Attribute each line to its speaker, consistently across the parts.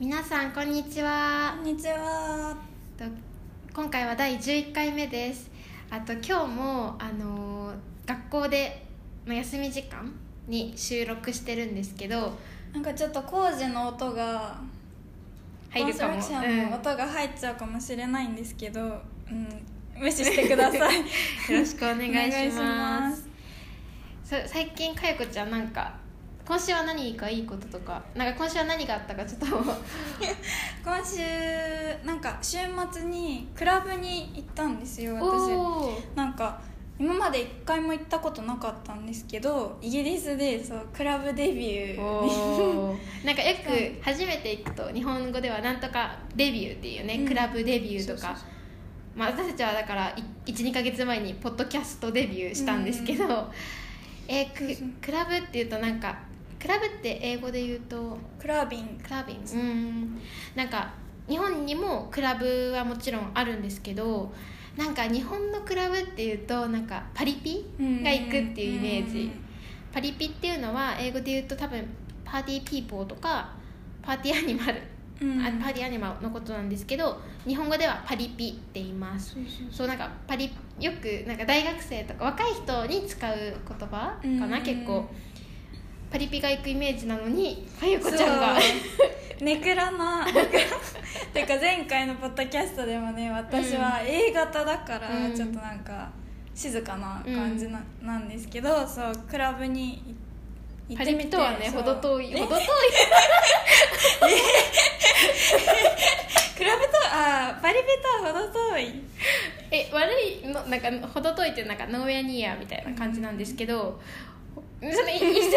Speaker 1: 皆さんこんにちは。
Speaker 2: こんにちは。
Speaker 1: と今回は第11回目です。あと今日もあのー学校でまあ休み時間に収録してるんですけど。
Speaker 2: なんかちょっと工事の音が
Speaker 1: 入るかも。
Speaker 2: コンストラクションの音が入っちゃうかもしれないんですけど、うん、無視してください。
Speaker 1: よろしくお願いします。最近かよこちゃんなんか今週は何かいいこととかなんか今週は何があったかちょっと。
Speaker 2: 今週なんか週末にクラブに行ったんですよ私。なんか今まで一回も行ったことなかったんですけどイギリスでそうクラブデビュー
Speaker 1: なんかよく初めて行くと日本語ではなんとかデビューっていうね、
Speaker 2: うん。
Speaker 1: クラブデビューとか。まあ、私たちはだから12か月前にポッドキャストデビューしたんですけど、えーく
Speaker 2: そうそう。
Speaker 1: クラブっていうとなんかクラブって英語で言うと？ Clubbing。Clubbing うん。なんか日本にもクラブはもちろんあるんですけどなんか日本のクラブっていうとなんかパリピが行くっていうイメージ。パリピっていうのは英語で言うと多分 party people とか party animal、
Speaker 2: うん。
Speaker 1: あ party animal のことなんですけど日本語ではパリピって言います。
Speaker 2: そう
Speaker 1: なんかパリよくなんか大学生とか若い人に使う言葉かな、
Speaker 2: うん。
Speaker 1: 結構パリピが行くイメージなのにかゆこちゃんが。
Speaker 2: ネクラな てか前回のポッドキャストでもね私は A 型だから
Speaker 1: うん。
Speaker 2: ちょっとなんか静かな感じな,、なんですけどそうクラブに行
Speaker 1: パ
Speaker 2: ってみて
Speaker 1: リピとはね
Speaker 2: そう。
Speaker 1: 程遠い。
Speaker 2: え
Speaker 1: 程遠い。
Speaker 2: クラブとあパリピとは程遠い。
Speaker 1: え悪いのなんか程遠いってなんかノーウェアニーヤーみたいな感じなんですけど、それいい
Speaker 2: 広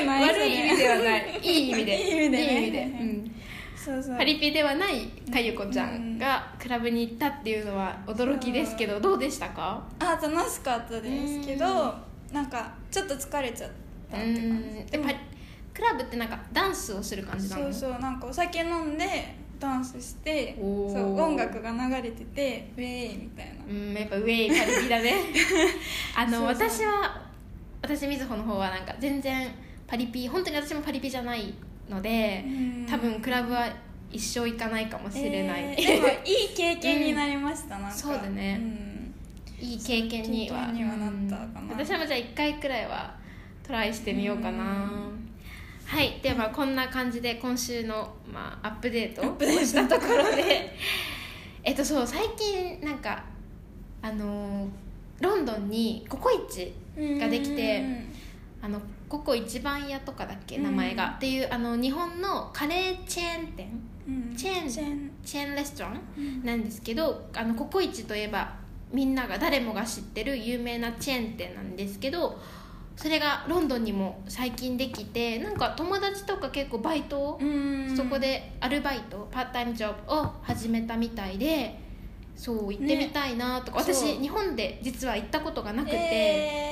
Speaker 2: くない
Speaker 1: 悪い悪い意味ではない。いい意味で。
Speaker 2: いい意味でね。
Speaker 1: いい意味で。うん。
Speaker 2: そうそう。
Speaker 1: パリピではないかゆこちゃんがクラブに行ったっていうのは驚きですけどどうでしたか？
Speaker 2: あ楽しかったですけどなんかちょっと疲れちゃったって感じ。
Speaker 1: うん。でパリクラブってなんかダンスをする感じなの？
Speaker 2: そうそうなんかお酒飲んでダンスしてそう音楽が流れててウェーイみたいな。
Speaker 1: うんやっぱウェイパリピだね。あの私は私みずほの方はなんか全然パリピ本当に私もパリピじゃないので
Speaker 2: うん。
Speaker 1: 多分クラブは一生行かないかもしれない、
Speaker 2: えーでもいい経験になりました、なんか。
Speaker 1: そうだね。
Speaker 2: ん。
Speaker 1: いい経験には。
Speaker 2: にはなったかな。
Speaker 1: うん私もじゃあ1回くらいはトライしてみようかな、
Speaker 2: うん。
Speaker 1: はい。ではこんな感じで今週の、まあ、アップデート。をしたところで。えっとそう最近なんかあのーロンドンにココイチができてあのココ一番屋とかだっけ名前が、
Speaker 2: うん
Speaker 1: っていうあの日本のカレーチェーン店。
Speaker 2: うん。
Speaker 1: チェーン
Speaker 2: チェーン。
Speaker 1: チェーンレストラン
Speaker 2: うん。
Speaker 1: なんですけどあのココイチといえばみんなが誰もが知ってる有名なチェーン店なんですけどそれがロンドンにも最近できてなんか友達とか結構バイトを、
Speaker 2: うん。
Speaker 1: そこでアルバイトパートタイムジョブを始めたみたいでそう行ってみたいなとか、
Speaker 2: ね。
Speaker 1: 私日本で実は行ったことがなくて、
Speaker 2: えー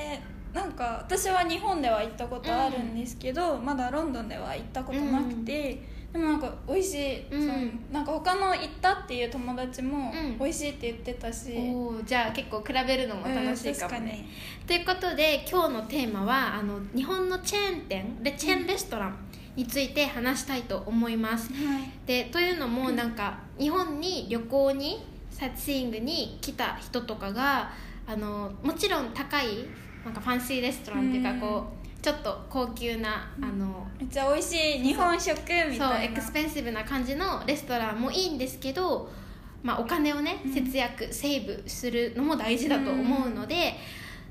Speaker 2: なんか私は日本では行ったことあるんですけど、まだロンドンでは行ったことなくて、でもなんか美味しい、
Speaker 1: うん。
Speaker 2: そうなんか他の行ったっていう友達も
Speaker 1: うん。
Speaker 2: 美味しいって言ってたし、
Speaker 1: おーじゃあ結構比べるのも楽しいかもね、ということで今日のテーマはあの日本のチェーン店でチェーンレストランについて話したいと思います、
Speaker 2: はい。
Speaker 1: でというのもなんか日本に旅行にサイトシーイングに来た人とかがあのもちろん高いなんかファンシーレストランっていうか
Speaker 2: うん。
Speaker 1: こうちょっと高級なあの
Speaker 2: めっちゃ美味しい日本食みたいな。
Speaker 1: そうエクスペンシブな感じのレストランもいいんですけど、まあ、お金をね
Speaker 2: うん。
Speaker 1: 節約、セーブするのも大事だと思うので、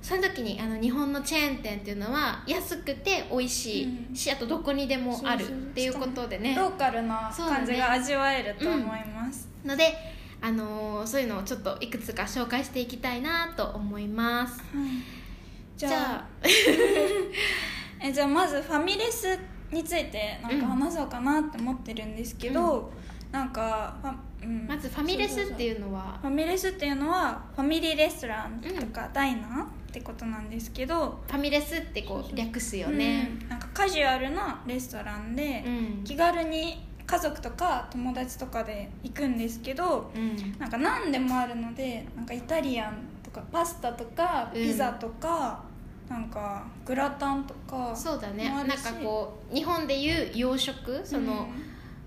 Speaker 1: その時にあの日本のチェーン店っていうのは安くて美味しい
Speaker 2: うん。
Speaker 1: し、あとどこにでもあるっていうことでね。
Speaker 2: ローカルな感じが味わえると思います、
Speaker 1: ので、あのーそういうのをちょっといくつか紹介していきたいなと思います。
Speaker 2: じ
Speaker 1: じゃ
Speaker 2: ゃあ。えじゃあ まずファミレスについてなんか話そうかなって思ってるんですけど、なんかファ、うん。
Speaker 1: まずファミレスって
Speaker 2: う
Speaker 1: いうのは？
Speaker 2: ファミレスっていうのはファミリーレストランとかダイナーってことなんですけど、
Speaker 1: ファミレスってこう略すよね。
Speaker 2: うん。なんかカジュアルなレストランで、
Speaker 1: うん。
Speaker 2: 気軽に家族とか友達とかで行くんですけど
Speaker 1: うん。
Speaker 2: なんか何でもあるのでなんかイタリアンとかパスタとか
Speaker 1: うん。
Speaker 2: ピザとか、なんかグラタンとか
Speaker 1: そうだね。
Speaker 2: もあるし。
Speaker 1: なんかこう日本でいう洋食その、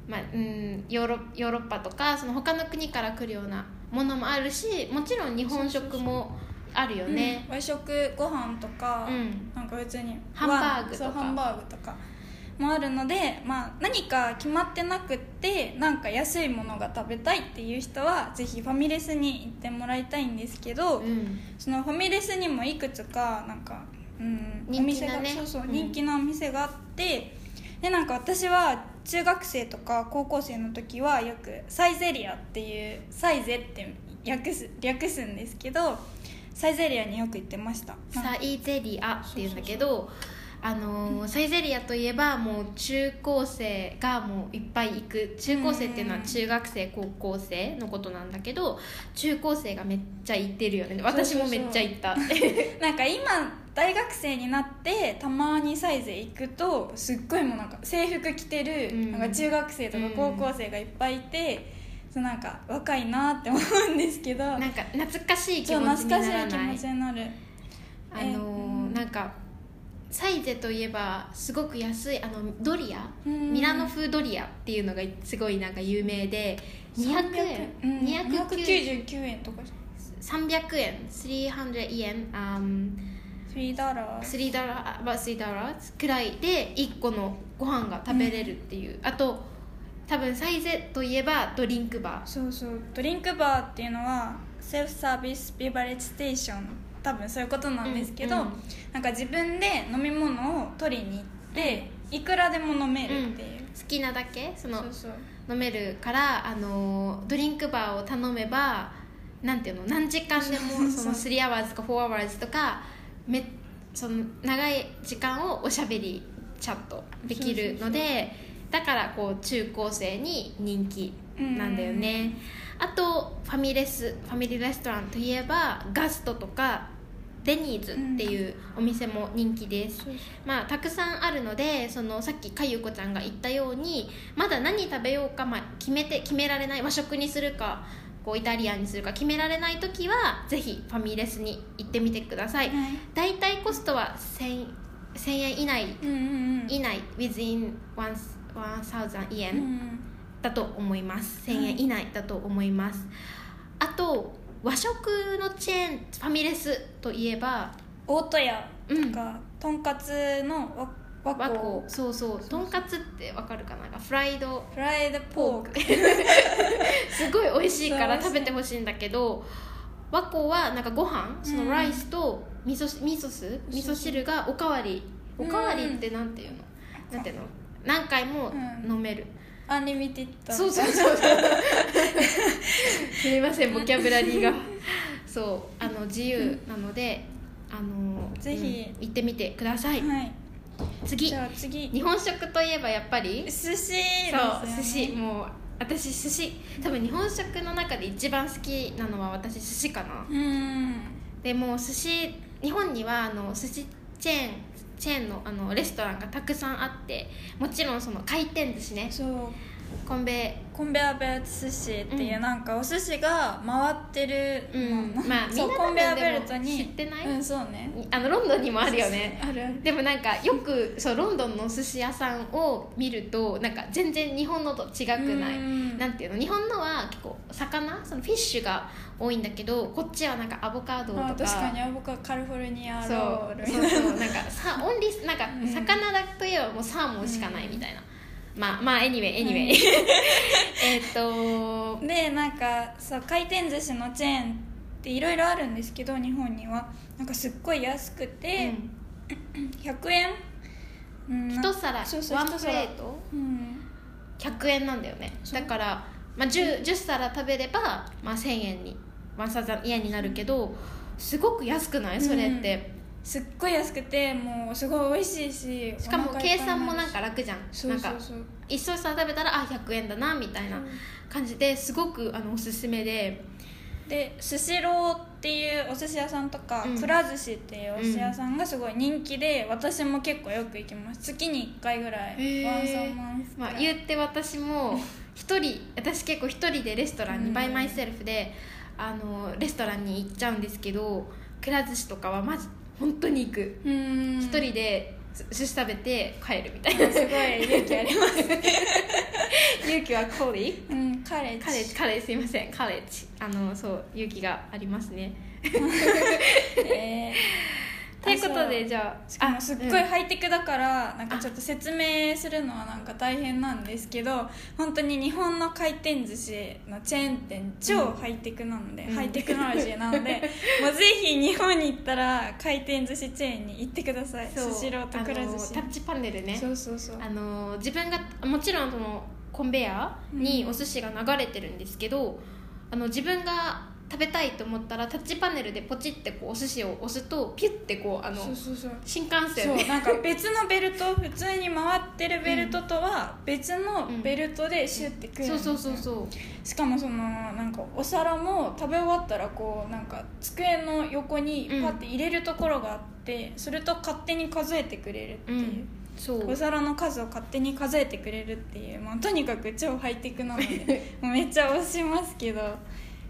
Speaker 1: まあうん、ヨーロヨーロッパとかその他の国から来るようなものもあるしもちろん日本食もあるよね。
Speaker 2: うん。和食ご飯とか、
Speaker 1: うん。
Speaker 2: なんか別に
Speaker 1: ハンバーグとか。
Speaker 2: そうハンバーグとかもあるので、まあ、何か決まってなくってなんか安いものが食べたいっていう人はぜひファミレスに行ってもらいたいんですけど、
Speaker 1: うん。
Speaker 2: そのファミレスにもいくつかなんか、うん、お
Speaker 1: 人気
Speaker 2: 店が、そうそう、
Speaker 1: うん。
Speaker 2: 人気なお店があってでなんか私は中学生とか高校生の時はよくサイゼリアっていうサイゼって略す略すんですけどサイゼリアによく行ってました。
Speaker 1: サイゼリアっていうんだけどあのーサイゼリアといえばもう中高生がもういっぱい行く。中高生っていうのは中学生高校生のことなんだけど中高生がめっちゃ行ってるよね。私もめっちゃ行った。
Speaker 2: なんか今大学生になってたまにサイゼ行くとすっごいもうなんか制服着てる、
Speaker 1: うん。
Speaker 2: なんか中学生とか高校生がいっぱいいて、そうなんか若いなって思うんですけど。
Speaker 1: なんか懐かしい気持ちに
Speaker 2: 懐かしい気持ちになる。
Speaker 1: あのー
Speaker 2: え
Speaker 1: なんかサイゼといえばすごく安いあのドリア
Speaker 2: うん。
Speaker 1: ミラノ風ドリアっていうのがすごいなんか有名で200円、
Speaker 2: うん、
Speaker 1: 290
Speaker 2: 299円。とか。
Speaker 1: 300円。300円、um,
Speaker 2: 3ダラー。
Speaker 1: 3ダラー3ダラーくらいで1個のご飯が食べれるっていう、あと多分サイゼといえばドリンクバー。
Speaker 2: そうそう。ドリンクバーっていうのはセルフサービスビバレッジステーション多分そういうことなんですけど、
Speaker 1: うんうん。
Speaker 2: なんか自分で飲み物を取りに行っていくらでも飲めるっていう、
Speaker 1: 好きなだけその飲めるからあのドリンクバーを頼めばなんていうの何時間でもその3 hours とか4 hours とかめその長い時間をおしゃべりチャットできるのでだからこう中高生に人気なんだよね。あとファミレスファミリーレストランといえばガストとかデニーズっていうお店も人気です、
Speaker 2: そうそう
Speaker 1: まあ、たくさんあるのでそのさっきかゆこちゃんが言ったようにまだ何食べようか、まあ、決めて決められない和食にするかこうイタリアンにするか決められない時はぜひファミレスに行ってみてください、
Speaker 2: はい。
Speaker 1: 大体コストは 1000, 1000円以内
Speaker 2: うんうんうん。
Speaker 1: 以内 within 1000
Speaker 2: う
Speaker 1: 円
Speaker 2: ん。
Speaker 1: だと思います。1000円以内だと思います、あと和食のチェーンファミレスといえば
Speaker 2: 大戸屋
Speaker 1: うん。
Speaker 2: とか、とんかつの和光。
Speaker 1: 光。そうそう。とんかつってわかるかな？フライド。
Speaker 2: フライドポーク。
Speaker 1: すごい美味しいから食べてほしいんだけど和光はなんかご飯そのライスと味噌味噌酢？味噌汁。がおかわり。おかわりってなんていうの？なんていうの？何回も飲める、
Speaker 2: unlimited
Speaker 1: そうそうそう すみませんボキャブラリーが。そうあの自由なのであの
Speaker 2: ぜひ。
Speaker 1: うん行ってみてください。
Speaker 2: はい。
Speaker 1: 次。
Speaker 2: じゃあ次。
Speaker 1: 日本食といえばやっぱり？
Speaker 2: 寿司ですよ
Speaker 1: そう
Speaker 2: ね
Speaker 1: 寿司。もう私寿司。多分日本食の中で一番好きなのは私寿司かな。
Speaker 2: うん。
Speaker 1: でもう寿司日本にはあの寿司チェーンチェーンのあのレストランがたくさんあってもちろんその回転寿司ね。
Speaker 2: そう。
Speaker 1: コンベ。
Speaker 2: コンベアベルト寿司っていう、
Speaker 1: うん
Speaker 2: なんかお寿司が回ってる
Speaker 1: うん。
Speaker 2: の。
Speaker 1: まあみんな
Speaker 2: コンベアベルトに。
Speaker 1: 知ってない？
Speaker 2: うんそうね。
Speaker 1: あのロンドンにもあるよね。
Speaker 2: あるある。
Speaker 1: でもなんかよくそうロンドンの寿司屋さんを見るとなんか全然日本のと違くない？
Speaker 2: うん。
Speaker 1: なんていうの？日本のは結構魚？そのフィッシュが多いんだけどこっちはなんかアボカドとか。
Speaker 2: あ確かにアボカカリフォルニア
Speaker 1: そう
Speaker 2: ロール
Speaker 1: そうそう。なんかさオンリーなんか
Speaker 2: うん。
Speaker 1: 魚だといえばもうサーモンしかないみたいな、まあまあ anyway anyway、えっと
Speaker 2: でなんかそう回転寿司のチェーンっていろいろあるんですけど日本には。なんかすっごい安くて、100円、うん。
Speaker 1: 一皿
Speaker 2: そうそう
Speaker 1: ワンプレート？
Speaker 2: うん。
Speaker 1: 100円なんだよね。だから、まあ、10, 10皿食べれば、まあ、1000円に one thousand 円になるけどすごく安くない？それって、
Speaker 2: すっごい安くてもうすごい美味しいし
Speaker 1: しかも計算もなんか楽じゃん。なんか一皿食べたらあ100円だなみたいな感じですごくあのおすすめで。
Speaker 2: でスシローっていうお寿司屋さんとか、
Speaker 1: うん。
Speaker 2: くら寿司っていうお寿司屋さんがすごい人気で、私も結構よく行きます。月に1回ぐらい once a month
Speaker 1: まあ、言って私も 一人私結構一人でレストランに、
Speaker 2: うん。
Speaker 1: by myself であのレストランに行っちゃうんですけどくら寿司とかはまず本当に行く。
Speaker 2: うん。
Speaker 1: 一、人で寿司食べて帰るみたいな。
Speaker 2: すごい勇気あります
Speaker 1: 勇気はコリ
Speaker 2: うんカレッジ。
Speaker 1: カレッジ。カレッジすいません。カレッジ。あのそう勇気がありますね。
Speaker 2: えー
Speaker 1: ということで
Speaker 2: あ
Speaker 1: じゃあ
Speaker 2: しかもすっごい
Speaker 1: うん
Speaker 2: ハイテクだから、なんかちょっと説明するのはなんか大変なんですけど本当に日本の回転寿司のチェーン店超ハイテクなので、
Speaker 1: うん。
Speaker 2: ハイテクノロジーなので もうぜひ日本に行ったら回転寿司チェーンに行ってください。スシローとくら寿司。
Speaker 1: タッチパネルね。
Speaker 2: そうそうそう。
Speaker 1: あの自分がもちろんそのコンベヤーにお寿司が流れてるんですけど、あの自分が食べたいと思ったらタッチパネルでポチってこうお寿司を押すとピュッてこうあの
Speaker 2: そうそうそう。
Speaker 1: 新幹線
Speaker 2: そう
Speaker 1: で
Speaker 2: なんか別のベルト普通に回ってるベルトとは別のベルトでシュッてくるん
Speaker 1: そうそうそうそう。
Speaker 2: しかもそのなんかお皿も食べ終わったらこうなんか机の横にパッて入れるところがあって、それと勝手に数えてくれるっていう、
Speaker 1: うん。そう。
Speaker 2: お皿の数を勝手に数えてくれるっていう、まあ、とにかく超ハイテクなので めっちゃ推しますけど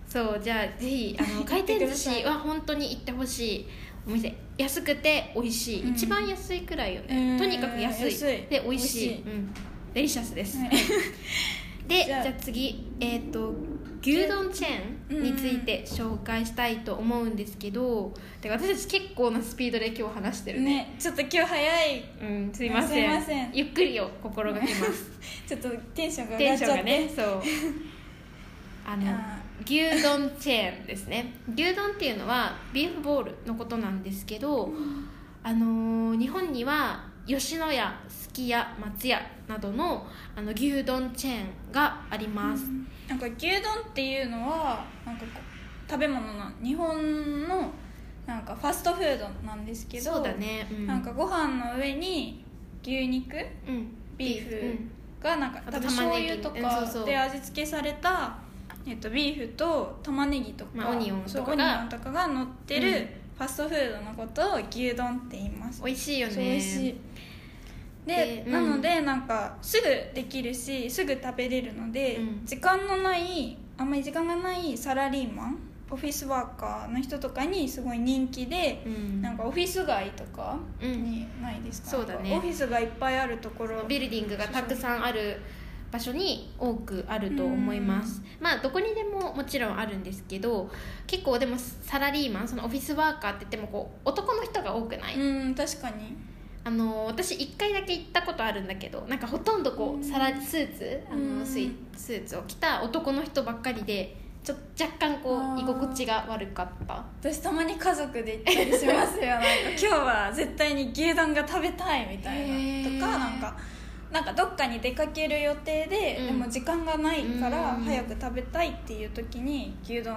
Speaker 1: そうじゃあぜひあの 回転寿司は本当に行ってほしい。お店安くて美味しい、
Speaker 2: うん。
Speaker 1: 一番安いくらいよ
Speaker 2: うん。
Speaker 1: ねとにかく安い。
Speaker 2: 安い。
Speaker 1: で美味しい。
Speaker 2: 美味しい。
Speaker 1: うん、デリシャスです、
Speaker 2: はい。
Speaker 1: でじゃ
Speaker 2: じゃあ
Speaker 1: あ次えっ、と牛丼チェーンについて紹介したいと思うんですけど、で私たち結構なスピードで今日話してるね
Speaker 2: ねちょっと今日早い。
Speaker 1: うんすいません。
Speaker 2: すいません。
Speaker 1: ゆっくりを心がけます。
Speaker 2: ちょっとテンションが
Speaker 1: テンション
Speaker 2: 上がっちゃって。
Speaker 1: がねそう。あの
Speaker 2: あ
Speaker 1: 牛丼チェーンですね。牛丼っていうのはビーフボールのことなんですけど、あのー日本には吉野家すき家松屋などのあの牛丼チェーンがあります、
Speaker 2: なんか牛丼っていうのはなんか食べ物の日本のなんかファストフードなんですけど
Speaker 1: そうだね、うん、
Speaker 2: なんかご飯の上に牛肉
Speaker 1: うん。
Speaker 2: ビーフ
Speaker 1: うん。
Speaker 2: がなんか多分醤
Speaker 1: 玉ねぎ。
Speaker 2: 油とかで味付けされた、えっと、ビーフと玉ねぎとか、
Speaker 1: まあオニオンとか
Speaker 2: そうオニオンとかが乗ってる
Speaker 1: うん。
Speaker 2: ファストフードのことを牛丼って言います。
Speaker 1: 美味しいよね。
Speaker 2: 美味しい。で
Speaker 1: でうん。
Speaker 2: なのでなんかすぐできるしすぐ食べれるので、
Speaker 1: うん。
Speaker 2: 時間のないあんまり時間がないサラリーマンオフィスワーカーの人とかにすごい人気で、
Speaker 1: うん。
Speaker 2: なんかオフィス街とか
Speaker 1: うん。
Speaker 2: にないですか、
Speaker 1: そうだね。
Speaker 2: オフィスがいっぱいあるところ。
Speaker 1: ビルディングがたくさんある場所に多くあると思います。まあどこにでももちろんあるんですけど結構でもサラリーマンそのオフィスワーカーって言ってもこう男の人が多くない、
Speaker 2: うん確かに。
Speaker 1: あの私1回だけ行ったことあるんだけどなんかほとんどこうサラスーツあ
Speaker 2: うん。
Speaker 1: のスイスーツを着た男の人ばっかりでちょ若干こう居心地が悪かった。
Speaker 2: 私たまに家族で行ったりしますよ。なんか今日は絶対に牛丼が食べたいみたいな。とかなんかなんかどっかに出かける予定で、
Speaker 1: うん。
Speaker 2: でも時間がないから
Speaker 1: うん。
Speaker 2: 早く食べたいっていう時に牛丼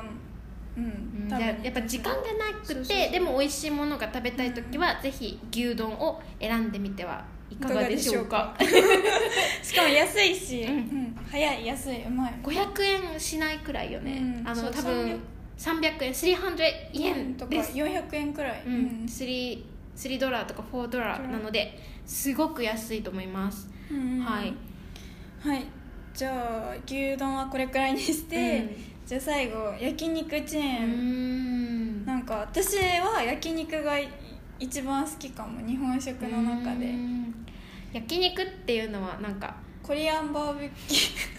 Speaker 2: うん、
Speaker 1: うん。じ
Speaker 2: 食べに
Speaker 1: ゃあやっぱ時間がなくてでも美味しいものが食べたい時は、ぜひ牛丼を選んでみてはいかがでしょうか。
Speaker 2: しか？も安いし、
Speaker 1: うん。
Speaker 2: うん早い安いうまい。
Speaker 1: 500円しないくらいよね、あの多分300円300円
Speaker 2: とか
Speaker 1: です、
Speaker 2: 400円くらい、
Speaker 1: うん、3, 3ドラとか4ドラなのですごく安いと思います、
Speaker 2: うん
Speaker 1: はい。
Speaker 2: はい。じゃあ牛丼はこれくらいにして、
Speaker 1: うん。
Speaker 2: じゃあ最後焼肉チェ
Speaker 1: う
Speaker 2: ーン、
Speaker 1: ん。
Speaker 2: なんか私は焼肉が一番好きかも日本食の中で。
Speaker 1: うん。焼肉っていうのはなんか
Speaker 2: Korean barbecue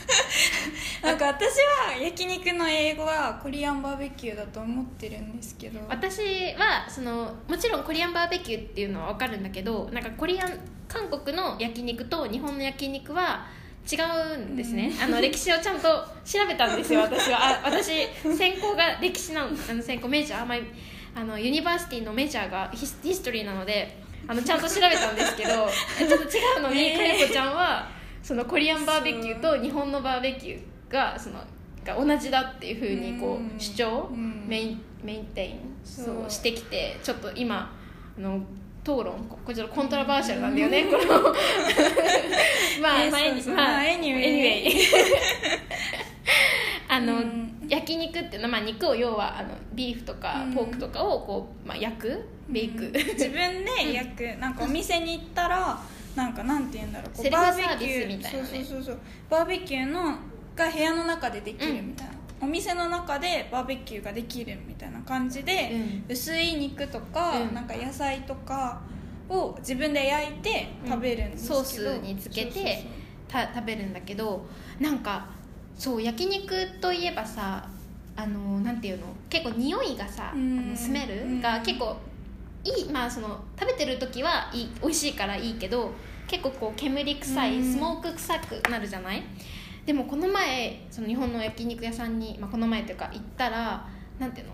Speaker 2: なんか私は焼肉の英語は Korean barbecue だと思ってるんですけど。
Speaker 1: 私はそのもちろん Korean barbecue っていうのは分かるんだけどなんかコリアン韓国の焼肉と日本の焼肉は違うんですね、あの歴史をちゃんと調べたんですよ 私は。あ私専攻が歴史なのあの専攻 major、まあ、あの university の major が his- history なのであのちゃんと調べたんですけど ちょっと違うのに
Speaker 2: え。ー
Speaker 1: かやこちゃんはそのコリアンバーベキューと日本のバーベキューがそのが同じだっていうふうにこ
Speaker 2: う
Speaker 1: 主張
Speaker 2: うん。
Speaker 1: メインメインテイン
Speaker 2: そう。
Speaker 1: してきてちょっと今あの討論ここれちょっとコントラバーシャルなんだよね、この まあ、
Speaker 2: えー
Speaker 1: まあ、
Speaker 2: anyway
Speaker 1: あの、
Speaker 2: うん。
Speaker 1: 焼肉っていうのは、まあ、肉を要はあのビーフとか
Speaker 2: うん。
Speaker 1: ポークとかをこう、まあ、焼くベイク、
Speaker 2: うん自分で焼く、なんかお店に行ったらなんかなんて言うんだろう。こう
Speaker 1: セルフ
Speaker 2: バーベ
Speaker 1: サービス
Speaker 2: キュー
Speaker 1: みたいなね。
Speaker 2: そうそうそうそう。バーベキューのが部屋の中でできるみたいな、お店の中でバーベキューができるみたいな感じで、
Speaker 1: うん。
Speaker 2: 薄い肉とか、
Speaker 1: うん。
Speaker 2: なんか野菜とかを自分で焼いて食べるんですけど、
Speaker 1: ソースにつけてた食べるんだけどなんかそう焼肉といえばさあのなんていうの？結構匂いがさ、スメル
Speaker 2: うん。
Speaker 1: が結構いいまあその食べてる時はいい美味しいからいいけど結構こう煙臭い、
Speaker 2: うん。
Speaker 1: スモーク臭くなるじゃない？でもこの前その日本の焼肉屋さんに、まあ、この前というか行ったらなんていうの？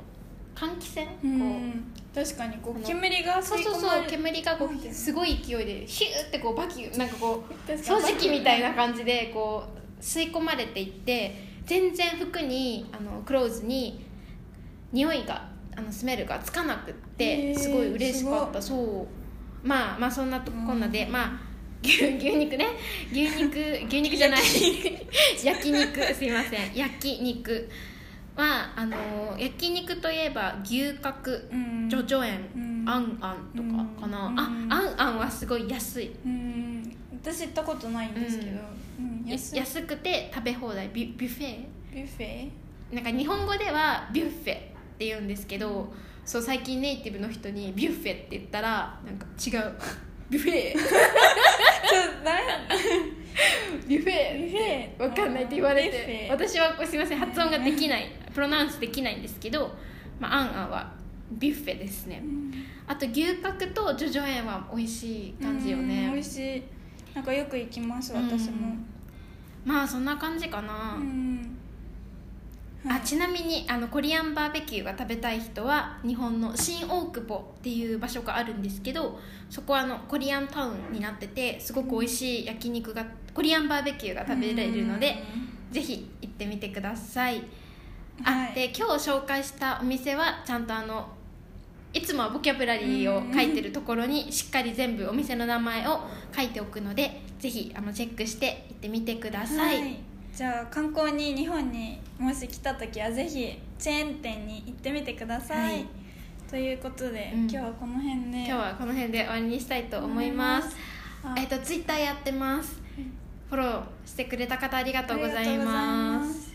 Speaker 1: 換気扇、
Speaker 2: う
Speaker 1: こう。ん
Speaker 2: 確かにこう煙が
Speaker 1: そうそうそう煙がこ
Speaker 2: う
Speaker 1: すごい勢いでヒューってこうバキューなんかこう掃除機みたいな感じでこう吸い込まれていって全然服にあのクローズに匂いがあのスメルがつかなくってすごい嬉しかった。そう。まあまあそんなとこんなで、まあ牛牛肉ね。牛肉牛肉じゃない。焼肉。すいません。焼肉。はあの焼肉といえば牛角。
Speaker 2: うん。
Speaker 1: ジョジョ園、
Speaker 2: うん。
Speaker 1: あんあんとかかな、
Speaker 2: うん。
Speaker 1: ああんあんはすごい安い。
Speaker 2: うん。私行ったことないんですけど、うん。安い。
Speaker 1: 安くて食べ放題。ビュビュッフェ？
Speaker 2: ビュッフェ？
Speaker 1: なんか日本語ではビュッフェって言うんですけどそう最近ネイティブの人にビュッフェって言ったらなんか違う。ビュッフェ？ビュッフェ
Speaker 2: ビュッフェ
Speaker 1: わかんないって言われて。私はすみません。発音ができない。プロナウンスできないんですけど、まあ、あんあんはビュッフェですね。あと牛角とジョジョ園は美味しい感じよ
Speaker 2: うん美
Speaker 1: ね
Speaker 2: 味しい。なんかよく行きます私も。
Speaker 1: まあそんな感じかな、
Speaker 2: うん。はい
Speaker 1: あちなみにあのコリアンバーベキューが食べたい人は日本の新大久保っていう場所があるんですけどそこはあのコリアンタウンになっててすごく美味しい焼肉がコリアンバーベキューが食べられるのでぜひ行ってみてください。あ、
Speaker 2: はい。
Speaker 1: で今日紹介したお店はちゃんとあのいつもはボキャブラリーを書いてるところにしっかり全部お店の名前を書いておくのでぜひあのチェックして行ってみてください、
Speaker 2: はいじゃあ観光に日本にもし来た時はぜひチェーン店に行ってみてください、
Speaker 1: はい。
Speaker 2: ということで、
Speaker 1: うん。
Speaker 2: 今日はこの辺で。
Speaker 1: 今日はこの辺で終わりにしたいと思います。
Speaker 2: あ。
Speaker 1: えっとツイッターやってます。フォローしてくれた方ありがとうございま
Speaker 2: ます。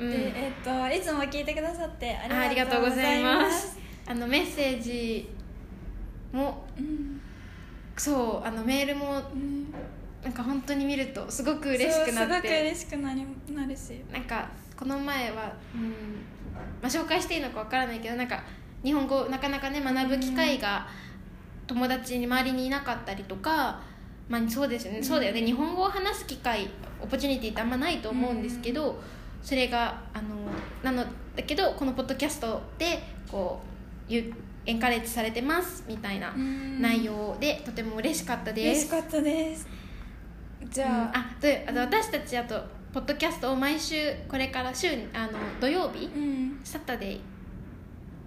Speaker 1: うん。
Speaker 2: でえっ、といつも聞いてくださって
Speaker 1: あ
Speaker 2: りがとうご
Speaker 1: ざ
Speaker 2: ざ
Speaker 1: いますす。あのメッセージも
Speaker 2: うん。
Speaker 1: そうあのメールも
Speaker 2: うん
Speaker 1: なんか本当に見るとすごく嬉しくな
Speaker 2: そうすごく
Speaker 1: って
Speaker 2: 嬉しくなりなるし。
Speaker 1: なんかこの前は、うんまあ、紹介していいのかわからないけどなんか日本語なかなかね学ぶ機会が友達に周りにいなかったりとか、まあ、そうですよね、そうだよね。日本語を話す機会オポチュニティってあんまないと思うんですけど、それがあのなのだけどこのポッドキャストでこうゆエンカレッジされてますみたいな内容でとても嬉しかったです。
Speaker 2: 嬉しかったですじゃあ、
Speaker 1: あであと私たちあとポッドキャストを毎週これから週あの土曜日
Speaker 2: うん、
Speaker 1: サタデー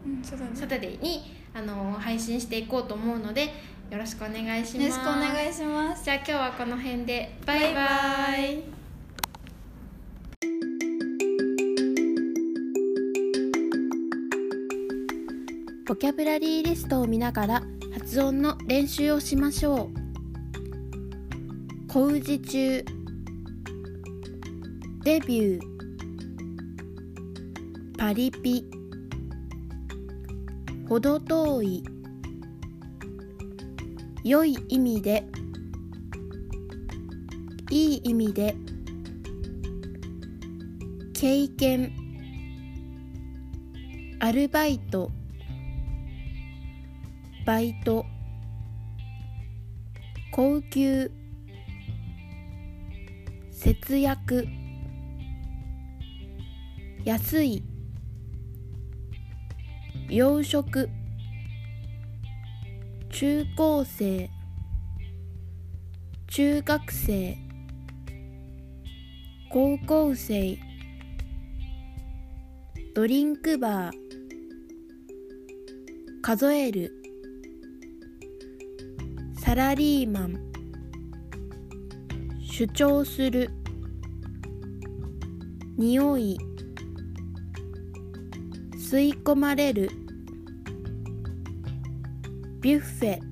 Speaker 2: うん、そうだね。
Speaker 1: サタデーにあの配信していこうと思うのでよろしくお願いします。
Speaker 2: よろしくお願いします。
Speaker 1: じゃあ今日はこの辺でバイバイ。
Speaker 2: バイバイ。
Speaker 1: ボキャブラリーリストを見ながら発音の練習をしましょう小宇治中。デビュー。パリピ。ほど遠い。良い意味で。いい意味で。経験。アルバイト。バイト。高級。節約。安い。洋食。中高生。中学生。高校生。ドリンクバー。数える。サラリーマン。主張する。匂い。吸い込まれる。ビュッフェ。